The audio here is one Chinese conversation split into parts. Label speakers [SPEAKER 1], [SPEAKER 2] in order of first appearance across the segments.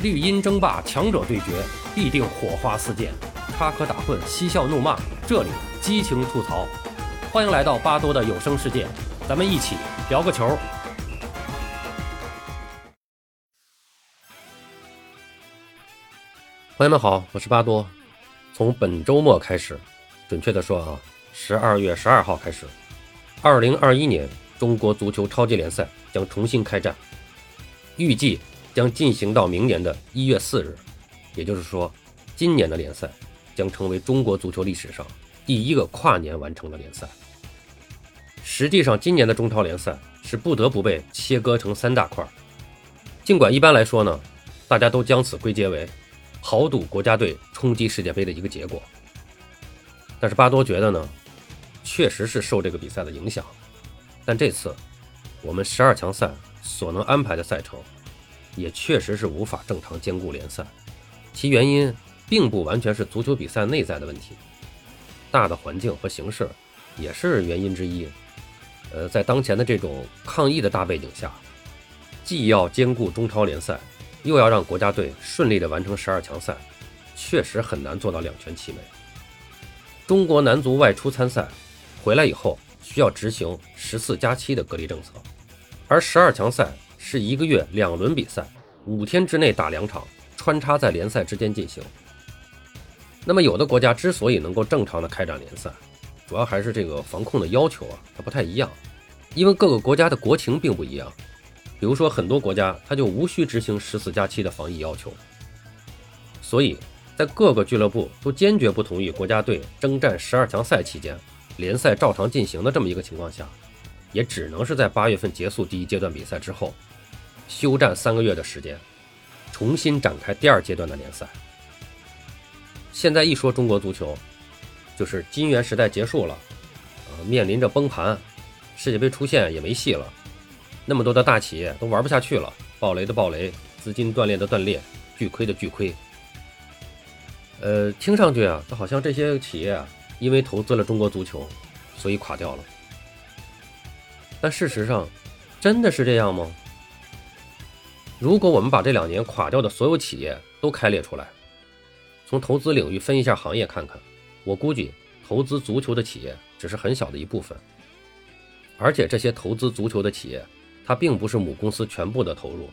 [SPEAKER 1] 绿茵争霸，强者对决，必定火花四溅，插科打诨，嬉笑怒骂，这里激情吐槽。欢迎来到巴多的有声世界，咱们一起聊个球。朋友们好，我是巴多。从本周末开始，准确的说啊，十二月十二号开始，二零二一年中国足球超级联赛将重新开战，预计。将进行到明年的一月四日，也就是说，今年的联赛将成为中国足球历史上第一个跨年完成的联赛。实际上，今年的中超联赛是不得不被切割成三大块。尽管一般来说呢，大家都将此归结为豪赌国家队冲击世界杯的一个结果，但是巴多觉得呢，确实是受这个比赛的影响。但这次我们十二强赛所能安排的赛程。也确实是无法正常兼顾联赛，其原因并不完全是足球比赛内在的问题，大的环境和形势也是原因之一。呃，在当前的这种抗疫的大背景下，既要兼顾中超联赛，又要让国家队顺利的完成十二强赛，确实很难做到两全其美。中国男足外出参赛回来以后，需要执行十四加七的隔离政策，而十二强赛。是一个月两轮比赛，五天之内打两场，穿插在联赛之间进行。那么有的国家之所以能够正常的开展联赛，主要还是这个防控的要求啊，它不太一样，因为各个国家的国情并不一样。比如说很多国家它就无需执行十四加七的防疫要求，所以在各个俱乐部都坚决不同意国家队征战十二强赛期间联赛照常进行的这么一个情况下，也只能是在八月份结束第一阶段比赛之后。休战三个月的时间，重新展开第二阶段的联赛。现在一说中国足球，就是金元时代结束了，呃，面临着崩盘，世界杯出现也没戏了。那么多的大企业都玩不下去了，暴雷的暴雷，资金断裂的断裂，巨亏的巨亏。呃，听上去啊，好像这些企业，因为投资了中国足球，所以垮掉了。但事实上，真的是这样吗？如果我们把这两年垮掉的所有企业都开列出来，从投资领域分一下行业看看，我估计投资足球的企业只是很小的一部分。而且这些投资足球的企业，它并不是母公司全部的投入，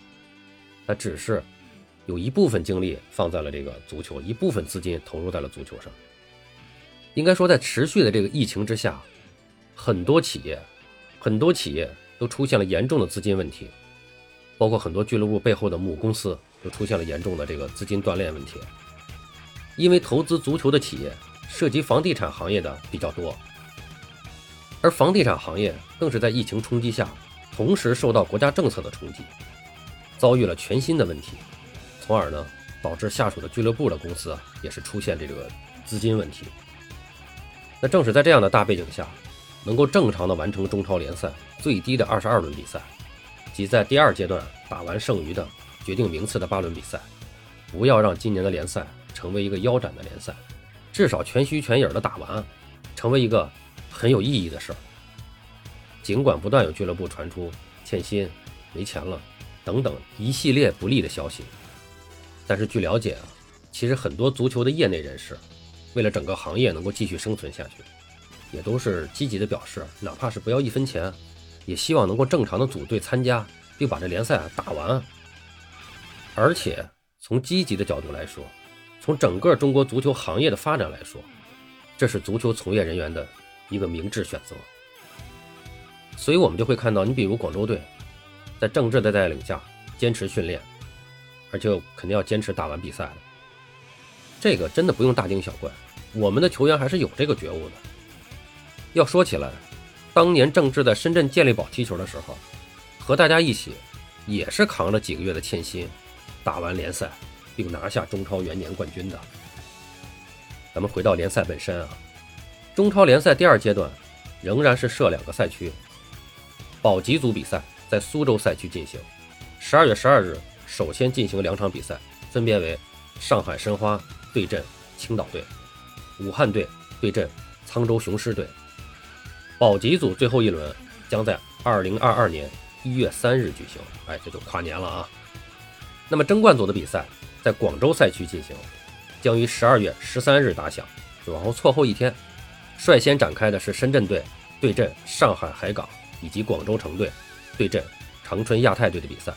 [SPEAKER 1] 它只是有一部分精力放在了这个足球，一部分资金投入在了足球上。应该说，在持续的这个疫情之下，很多企业，很多企业都出现了严重的资金问题。包括很多俱乐部背后的母公司都出现了严重的这个资金断裂问题，因为投资足球的企业涉及房地产行业的比较多，而房地产行业更是在疫情冲击下，同时受到国家政策的冲击，遭遇了全新的问题，从而呢导致下属的俱乐部的公司也是出现这个资金问题。那正是在这样的大背景下，能够正常的完成中超联赛最低的二十二轮比赛。即在第二阶段打完剩余的决定名次的八轮比赛，不要让今年的联赛成为一个腰斩的联赛，至少全虚全影的打完，成为一个很有意义的事儿。尽管不断有俱乐部传出欠薪、没钱了等等一系列不利的消息，但是据了解啊，其实很多足球的业内人士，为了整个行业能够继续生存下去，也都是积极的表示，哪怕是不要一分钱。也希望能够正常的组队参加，并把这联赛啊打完。而且从积极的角度来说，从整个中国足球行业的发展来说，这是足球从业人员的一个明智选择。所以，我们就会看到，你比如广州队，在郑智的带领下坚持训练，而且肯定要坚持打完比赛的。这个真的不用大惊小怪，我们的球员还是有这个觉悟的。要说起来。当年郑智在深圳健力宝踢球的时候，和大家一起，也是扛着几个月的欠薪，打完联赛，并拿下中超元年冠军的。咱们回到联赛本身啊，中超联赛第二阶段仍然是设两个赛区，保级组比赛在苏州赛区进行。十二月十二日，首先进行两场比赛，分别为上海申花对阵青岛队，武汉队对阵沧州雄狮队。保级组最后一轮将在二零二二年一月三日举行，哎，这就跨年了啊！那么争冠组的比赛在广州赛区进行，将于十二月十三日打响，往后错后一天。率先展开的是深圳队对阵上海海港，以及广州城队对阵长春亚泰队的比赛。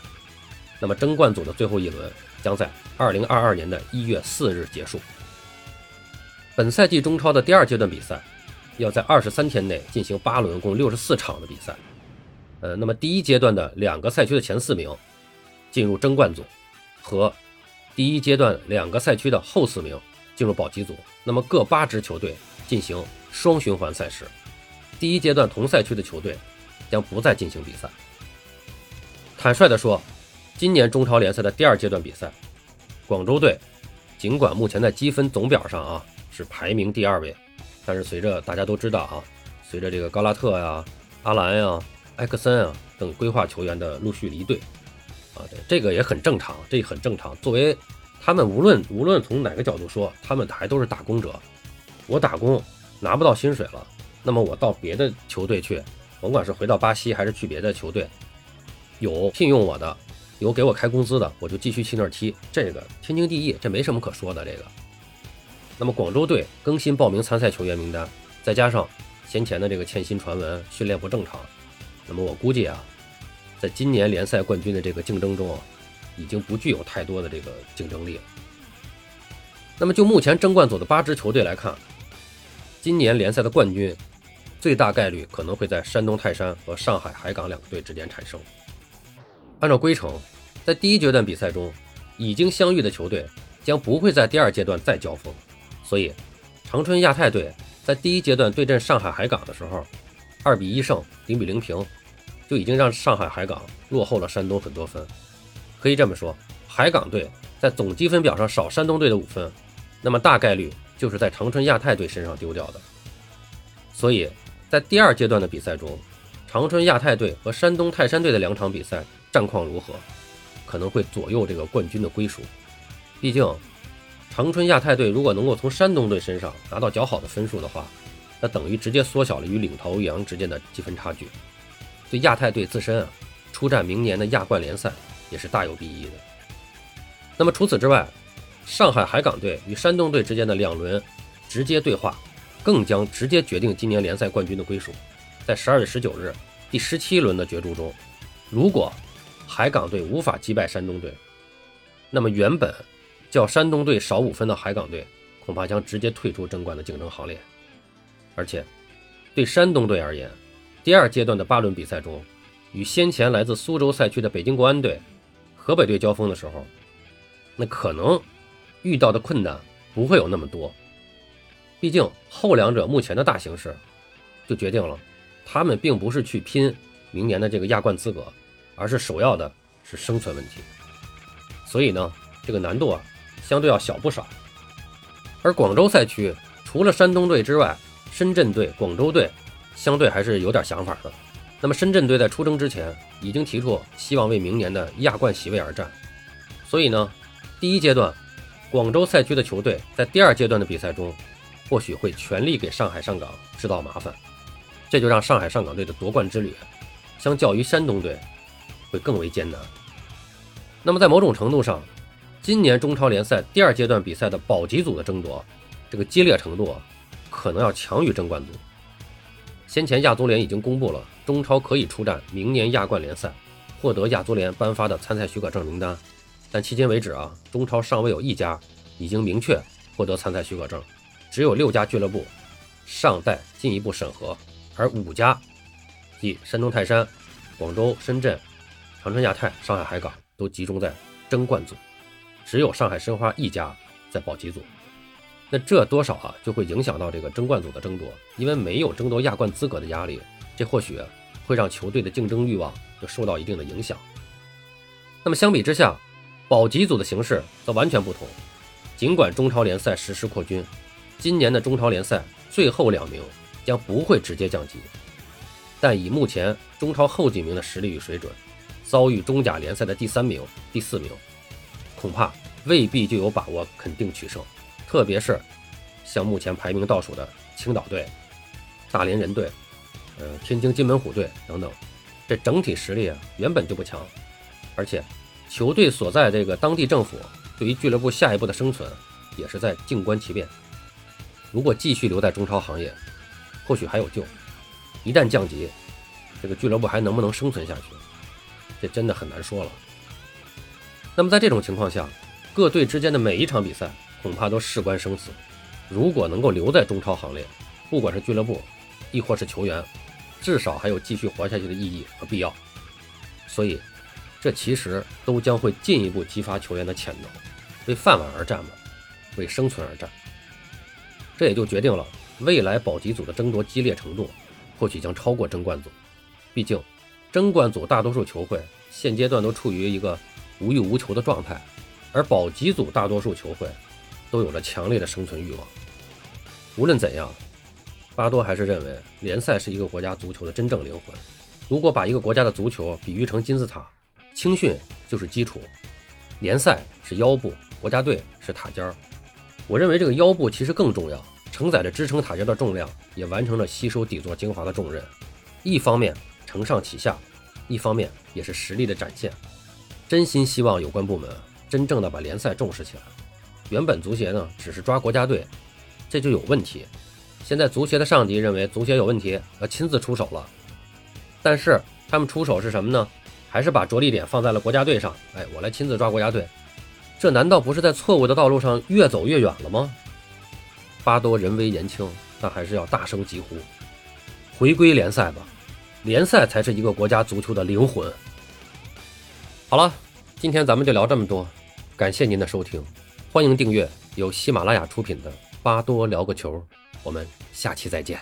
[SPEAKER 1] 那么争冠组的最后一轮将在二零二二年的一月四日结束。本赛季中超的第二阶段比赛要在二十三天内进行八轮，共六十四场的比赛。呃，那么第一阶段的两个赛区的前四名进入争冠组，和第一阶段两个赛区的后四名进入保级组。那么各八支球队进行双循环赛事。第一阶段同赛区的球队将不再进行比赛。坦率地说，今年中超联赛的第二阶段比赛，广州队尽管目前在积分总表上啊是排名第二位，但是随着大家都知道啊，随着这个高拉特呀、阿兰呀。埃克森啊等规划球员的陆续离队，啊，对，这个也很正常，这很正常。作为他们无论无论从哪个角度说，他们还都是打工者。我打工拿不到薪水了，那么我到别的球队去，甭管是回到巴西还是去别的球队，有聘用我的，有给我开工资的，我就继续去那儿踢，这个天经地义，这没什么可说的。这个，那么广州队更新报名参赛球员名单，再加上先前的这个欠薪传闻，训练不正常。那么我估计啊，在今年联赛冠军的这个竞争中啊，已经不具有太多的这个竞争力了。那么就目前争冠组的八支球队来看，今年联赛的冠军最大概率可能会在山东泰山和上海海港两个队之间产生。按照规程，在第一阶段比赛中已经相遇的球队将不会在第二阶段再交锋，所以长春亚泰队在第一阶段对阵上海海港的时候，二比一胜，零比零平。就已经让上海海港落后了山东很多分，可以这么说，海港队在总积分表上少山东队的五分，那么大概率就是在长春亚泰队身上丢掉的。所以在第二阶段的比赛中，长春亚泰队和山东泰山队的两场比赛战况如何，可能会左右这个冠军的归属。毕竟，长春亚泰队如果能够从山东队身上拿到较好的分数的话，那等于直接缩小了与领头羊之间的积分差距。对亚太队自身啊，出战明年的亚冠联赛也是大有裨益的。那么除此之外，上海海港队与山东队之间的两轮直接对话，更将直接决定今年联赛冠军的归属。在十二月十九日第十七轮的角逐中，如果海港队无法击败山东队，那么原本较山东队少五分的海港队恐怕将直接退出争冠的竞争行列。而且，对山东队而言，第二阶段的八轮比赛中，与先前来自苏州赛区的北京国安队、河北队交锋的时候，那可能遇到的困难不会有那么多。毕竟后两者目前的大形势，就决定了他们并不是去拼明年的这个亚冠资格，而是首要的是生存问题。所以呢，这个难度啊，相对要小不少。而广州赛区除了山东队之外，深圳队、广州队。相对还是有点想法的。那么深圳队在出征之前已经提出希望为明年的亚冠席位而战，所以呢，第一阶段广州赛区的球队在第二阶段的比赛中，或许会全力给上海上港制造麻烦，这就让上海上港队的夺冠之旅，相较于山东队会更为艰难。那么在某种程度上，今年中超联赛第二阶段比赛的保级组的争夺，这个激烈程度可能要强于争冠组。先前亚足联已经公布了中超可以出战明年亚冠联赛，获得亚足联颁发的参赛许可证名单，但迄今为止啊，中超尚未有一家已经明确获得参赛许可证，只有六家俱乐部尚待进一步审核，而五家，即山东泰山、广州深圳、长春亚泰、上海海港都集中在争冠组，只有上海申花一家在保级组。那这多少啊，就会影响到这个争冠组的争夺，因为没有争夺亚冠资格的压力，这或许会让球队的竞争欲望就受到一定的影响。那么相比之下，保级组的形式则完全不同。尽管中超联赛实施扩军，今年的中超联赛最后两名将不会直接降级，但以目前中超后几名的实力与水准，遭遇中甲联赛的第三名、第四名，恐怕未必就有把握肯定取胜。特别是像目前排名倒数的青岛队、大连人队、呃天津津门虎队等等，这整体实力啊原本就不强，而且球队所在这个当地政府对于俱乐部下一步的生存也是在静观其变。如果继续留在中超行业，或许还有救；一旦降级，这个俱乐部还能不能生存下去，这真的很难说了。那么在这种情况下，各队之间的每一场比赛恐怕都事关生死。如果能够留在中超行列，不管是俱乐部，亦或是球员，至少还有继续活下去的意义和必要。所以，这其实都将会进一步激发球员的潜能，为饭碗而战嘛，为生存而战。这也就决定了未来保级组的争夺激烈程度，或许将超过争冠组。毕竟，争冠组大多数球会现阶段都处于一个无欲无求的状态，而保级组大多数球会都有着强烈的生存欲望。无论怎样，巴多还是认为联赛是一个国家足球的真正灵魂。如果把一个国家的足球比喻成金字塔，青训就是基础，联赛是腰部，国家队是塔尖儿。我认为这个腰部其实更重要，承载着支撑塔尖的重量，也完成了吸收底座精华的重任。一方面承上启下，一方面也是实力的展现。真心希望有关部门真正的把联赛重视起来。原本足协呢只是抓国家队，这就有问题。现在足协的上级认为足协有问题，要亲自出手了。但是他们出手是什么呢？还是把着力点放在了国家队上？哎，我来亲自抓国家队。这难道不是在错误的道路上越走越远了吗？巴多人微言轻，但还是要大声疾呼：回归联赛吧！联赛才是一个国家足球的灵魂。好了，今天咱们就聊这么多，感谢您的收听，欢迎订阅由喜马拉雅出品的《巴多聊个球》，我们下期再见。